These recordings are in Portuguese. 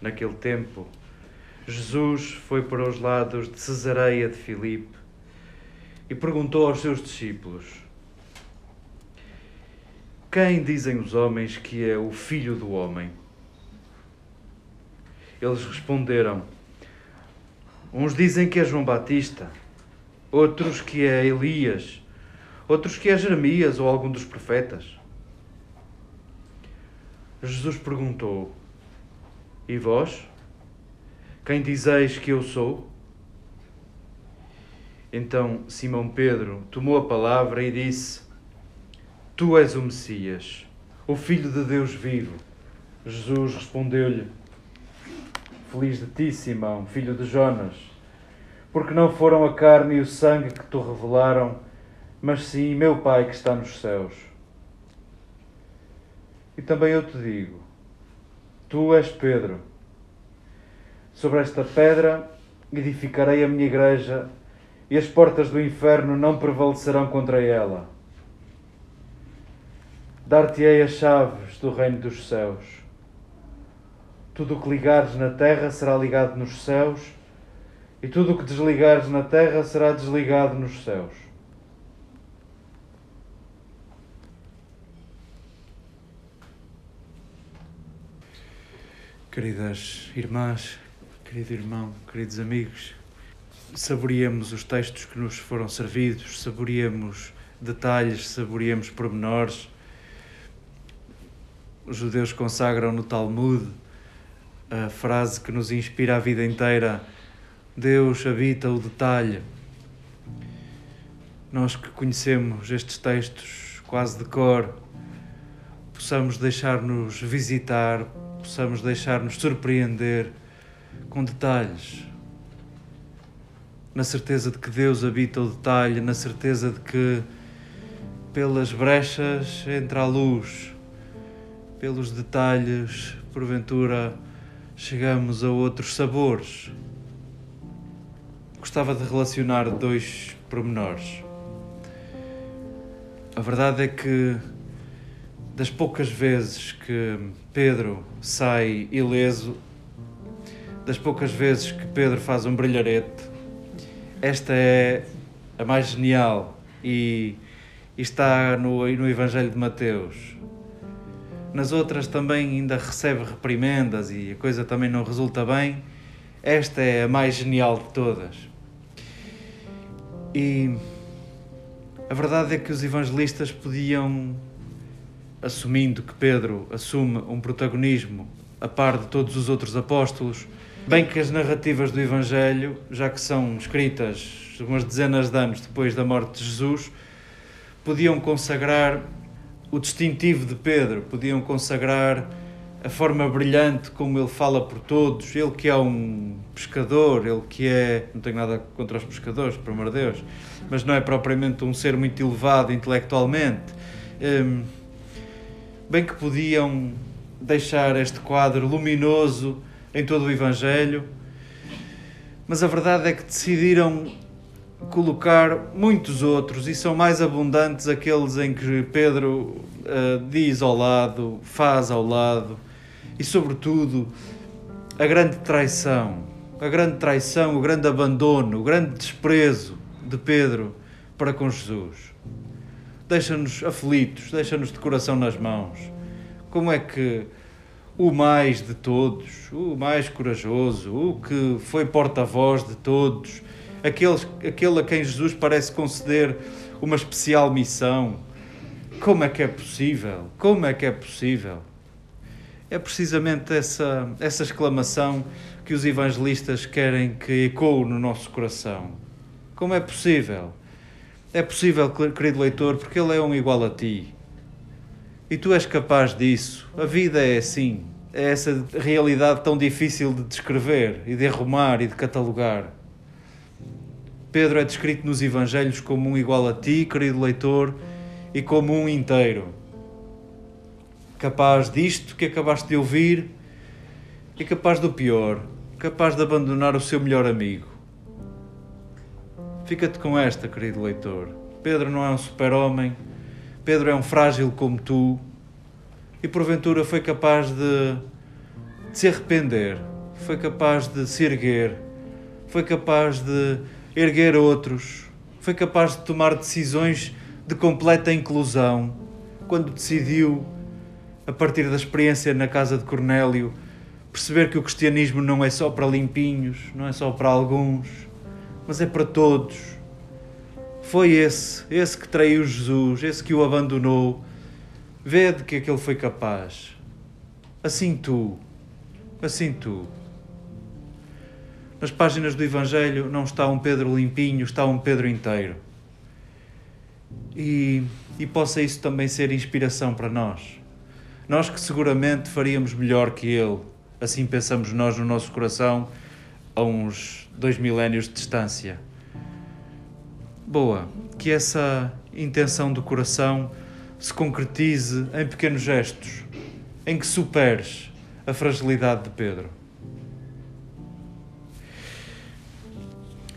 naquele tempo, Jesus foi para os lados de Cesareia de Filipe e perguntou aos seus discípulos: Quem dizem os homens que é o filho do homem? Eles responderam: Uns dizem que é João Batista, outros que é Elias, outros que é Jeremias ou algum dos profetas. Jesus perguntou: E vós? Quem dizeis que eu sou? Então Simão Pedro tomou a palavra e disse: Tu és o Messias, o Filho de Deus vivo. Jesus respondeu-lhe: Feliz de ti, Simão, filho de Jonas, porque não foram a carne e o sangue que te revelaram, mas sim meu Pai que está nos céus. E também eu te digo: Tu és Pedro. Sobre esta pedra edificarei a minha igreja, e as portas do inferno não prevalecerão contra ela. Dar-te-ei as chaves do reino dos céus. Tudo o que ligares na terra será ligado nos céus, e tudo o que desligares na terra será desligado nos céus. Queridas irmãs, querido irmão, queridos amigos, saboreemos os textos que nos foram servidos, saboreemos detalhes, saboreemos pormenores. Os judeus consagram no Talmud a frase que nos inspira a vida inteira: Deus habita o detalhe. Nós que conhecemos estes textos quase de cor, possamos deixar-nos visitar, possamos deixar-nos surpreender com detalhes, na certeza de que Deus habita o detalhe, na certeza de que pelas brechas entra a luz, pelos detalhes, porventura, chegamos a outros sabores. Gostava de relacionar dois pormenores. A verdade é que das poucas vezes que Pedro sai ileso, das poucas vezes que Pedro faz um brilharete, esta é a mais genial e, e está no, no Evangelho de Mateus. Nas outras também ainda recebe reprimendas e a coisa também não resulta bem. Esta é a mais genial de todas. E a verdade é que os evangelistas podiam assumindo que Pedro assume um protagonismo a par de todos os outros apóstolos, bem que as narrativas do Evangelho, já que são escritas umas dezenas de anos depois da morte de Jesus, podiam consagrar o distintivo de Pedro, podiam consagrar a forma brilhante como ele fala por todos, ele que é um pescador, ele que é, não tenho nada contra os pescadores, por amor de Deus, mas não é propriamente um ser muito elevado intelectualmente. Hum, bem que podiam deixar este quadro luminoso em todo o Evangelho, mas a verdade é que decidiram colocar muitos outros e são mais abundantes aqueles em que Pedro uh, diz ao lado, faz ao lado e, sobretudo, a grande traição, a grande traição, o grande abandono, o grande desprezo de Pedro para com Jesus deixa-nos aflitos, deixa-nos de coração nas mãos. Como é que o mais de todos, o mais corajoso, o que foi porta-voz de todos, aquele, aquele a quem Jesus parece conceder uma especial missão, como é que é possível? Como é que é possível? É precisamente essa, essa exclamação que os evangelistas querem que ecoe no nosso coração. Como é possível? É possível, querido leitor, porque ele é um igual a ti. E tu és capaz disso. A vida é assim. É essa realidade tão difícil de descrever e de arrumar e de catalogar. Pedro é descrito nos Evangelhos como um igual a ti, querido leitor, e como um inteiro. Capaz disto que acabaste de ouvir e capaz do pior, capaz de abandonar o seu melhor amigo. Fica-te com esta, querido leitor. Pedro não é um super-homem, Pedro é um frágil como tu. E porventura foi capaz de, de se arrepender, foi capaz de se erguer, foi capaz de erguer outros, foi capaz de tomar decisões de completa inclusão. Quando decidiu, a partir da experiência na casa de Cornélio, perceber que o cristianismo não é só para limpinhos, não é só para alguns, mas é para todos. Foi esse, esse que traiu Jesus, esse que o abandonou. Vede que aquele foi capaz. Assim tu, assim tu. Nas páginas do Evangelho não está um Pedro limpinho, está um Pedro inteiro. E, e possa isso também ser inspiração para nós. Nós que seguramente faríamos melhor que ele, assim pensamos nós no nosso coração, a uns dois milénios de distância. Boa, que essa intenção do coração se concretize em pequenos gestos, em que superes a fragilidade de Pedro.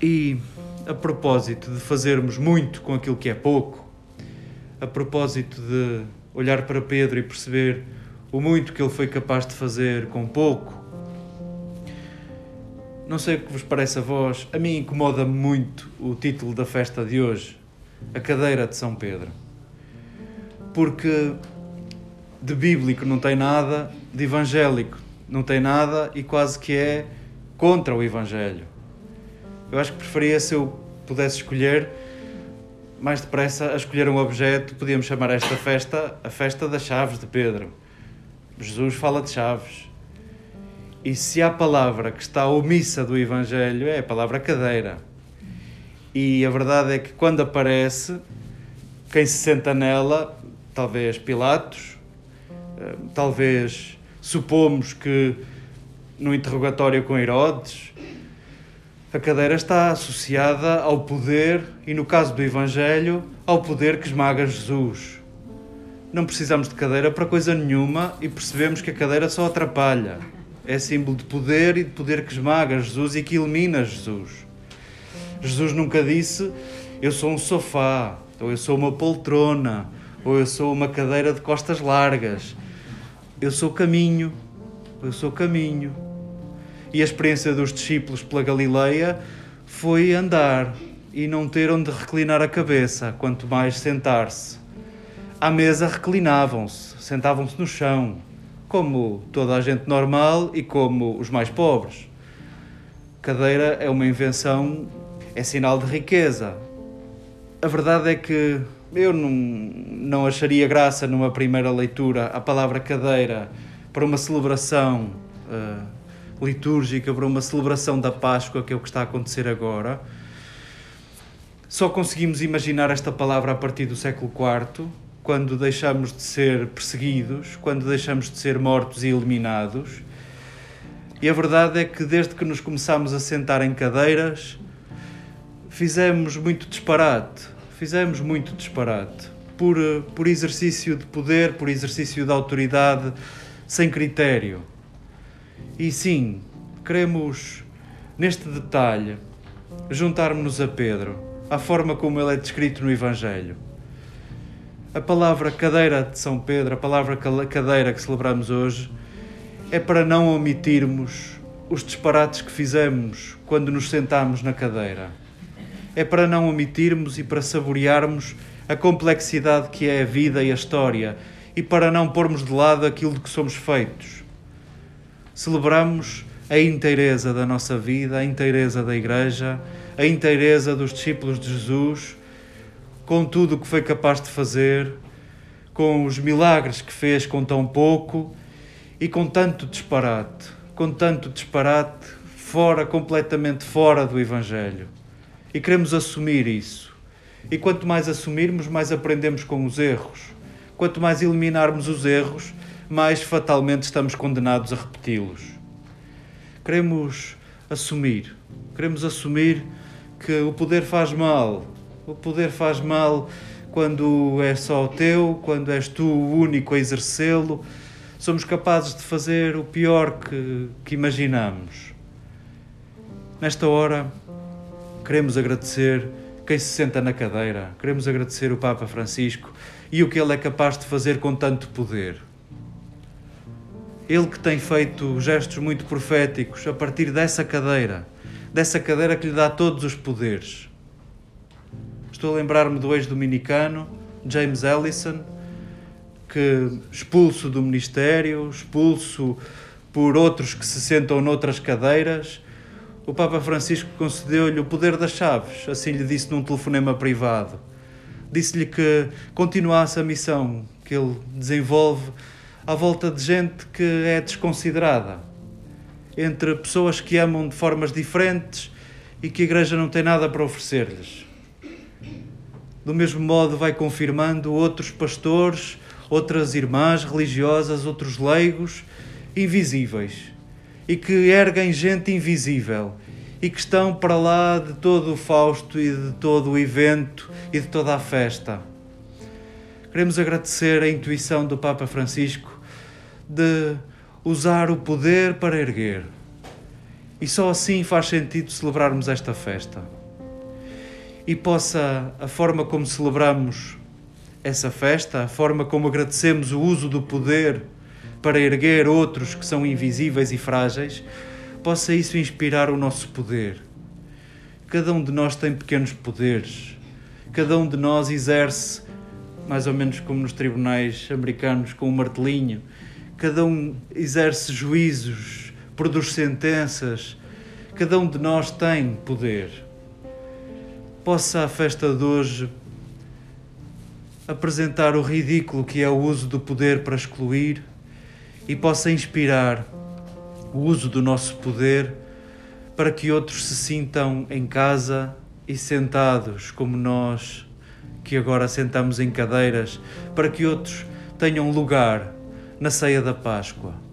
E a propósito de fazermos muito com aquilo que é pouco, a propósito de olhar para Pedro e perceber o muito que ele foi capaz de fazer com pouco, não sei o que vos parece a vós, a mim incomoda muito o título da festa de hoje, a cadeira de São Pedro. Porque de bíblico não tem nada, de evangélico não tem nada e quase que é contra o evangelho. Eu acho que preferia se eu pudesse escolher mais depressa a escolher um objeto, podíamos chamar esta festa a festa das chaves de Pedro. Jesus fala de chaves. E se há palavra que está omissa do Evangelho é a palavra cadeira. E a verdade é que quando aparece, quem se senta nela, talvez Pilatos, eh, talvez supomos que no interrogatório com Herodes, a cadeira está associada ao poder e, no caso do Evangelho, ao poder que esmaga Jesus. Não precisamos de cadeira para coisa nenhuma e percebemos que a cadeira só atrapalha. É símbolo de poder e de poder que esmaga Jesus e que elimina Jesus. Jesus nunca disse: Eu sou um sofá, ou eu sou uma poltrona, ou eu sou uma cadeira de costas largas. Eu sou caminho, eu sou caminho. E a experiência dos discípulos pela Galileia foi andar e não ter onde reclinar a cabeça, quanto mais sentar-se. À mesa reclinavam-se, sentavam-se no chão, como toda a gente normal e como os mais pobres. Cadeira é uma invenção, é sinal de riqueza. A verdade é que eu não, não acharia graça numa primeira leitura a palavra cadeira para uma celebração. Uh, litúrgica para uma celebração da Páscoa, que é o que está a acontecer agora. Só conseguimos imaginar esta palavra a partir do século IV, quando deixamos de ser perseguidos, quando deixamos de ser mortos e eliminados. E a verdade é que desde que nos começámos a sentar em cadeiras, fizemos muito disparate. Fizemos muito disparate. Por, por exercício de poder, por exercício de autoridade, sem critério. E sim, queremos, neste detalhe, juntar-nos a Pedro, à forma como ele é descrito no Evangelho. A palavra cadeira de São Pedro, a palavra cadeira que celebramos hoje, é para não omitirmos os disparates que fizemos quando nos sentamos na cadeira. É para não omitirmos e para saborearmos a complexidade que é a vida e a história e para não pormos de lado aquilo de que somos feitos celebramos a inteireza da nossa vida, a inteireza da Igreja, a inteireza dos discípulos de Jesus, com tudo o que foi capaz de fazer, com os milagres que fez com tão pouco e com tanto disparate, com tanto disparate fora, completamente fora do Evangelho. E queremos assumir isso. E quanto mais assumirmos, mais aprendemos com os erros. Quanto mais eliminarmos os erros, mais fatalmente estamos condenados a repeti-los. Queremos assumir, queremos assumir que o poder faz mal. O poder faz mal quando é só teu, quando és tu o único a exercê-lo. Somos capazes de fazer o pior que, que imaginamos. Nesta hora, queremos agradecer quem se senta na cadeira, queremos agradecer o Papa Francisco e o que ele é capaz de fazer com tanto poder Ele que tem feito gestos muito proféticos a partir dessa cadeira, dessa cadeira que lhe dá todos os poderes. Estou a lembrar-me do ex-dominicano James Ellison, que expulso do ministério, expulso por outros que se sentam noutras cadeiras, o Papa Francisco concedeu-lhe o poder das chaves, assim lhe disse num telefonema privado. Disse-lhe que continuasse a missão que ele desenvolve à volta de gente que é desconsiderada, entre pessoas que amam de formas diferentes e que a Igreja não tem nada para oferecer-lhes. Do mesmo modo, vai confirmando outros pastores, outras irmãs religiosas, outros leigos invisíveis e que erguem gente invisível e que estão para lá de todo o Fausto e de todo o evento e de toda a festa. Queremos agradecer a intuição do Papa Francisco de usar o poder para erguer. E só assim faz sentido celebrarmos esta festa. E possa a forma como celebramos essa festa, a forma como agradecemos o uso do poder para erguer outros que são invisíveis e frágeis, possa isso inspirar o nosso poder. Cada um de nós tem pequenos poderes, cada um de nós exerce, mais ou menos como nos tribunais americanos, com um martelinho, cada um exerce juízos, produz sentenças, cada um de nós tem poder. Possa a festa de hoje apresentar o ridículo que é o uso do poder para excluir e possa inspirar o uso do nosso poder para que outros se sintam em casa e sentados como nós, que agora sentamos em cadeiras, para que outros tenham lugar na ceia da Páscoa.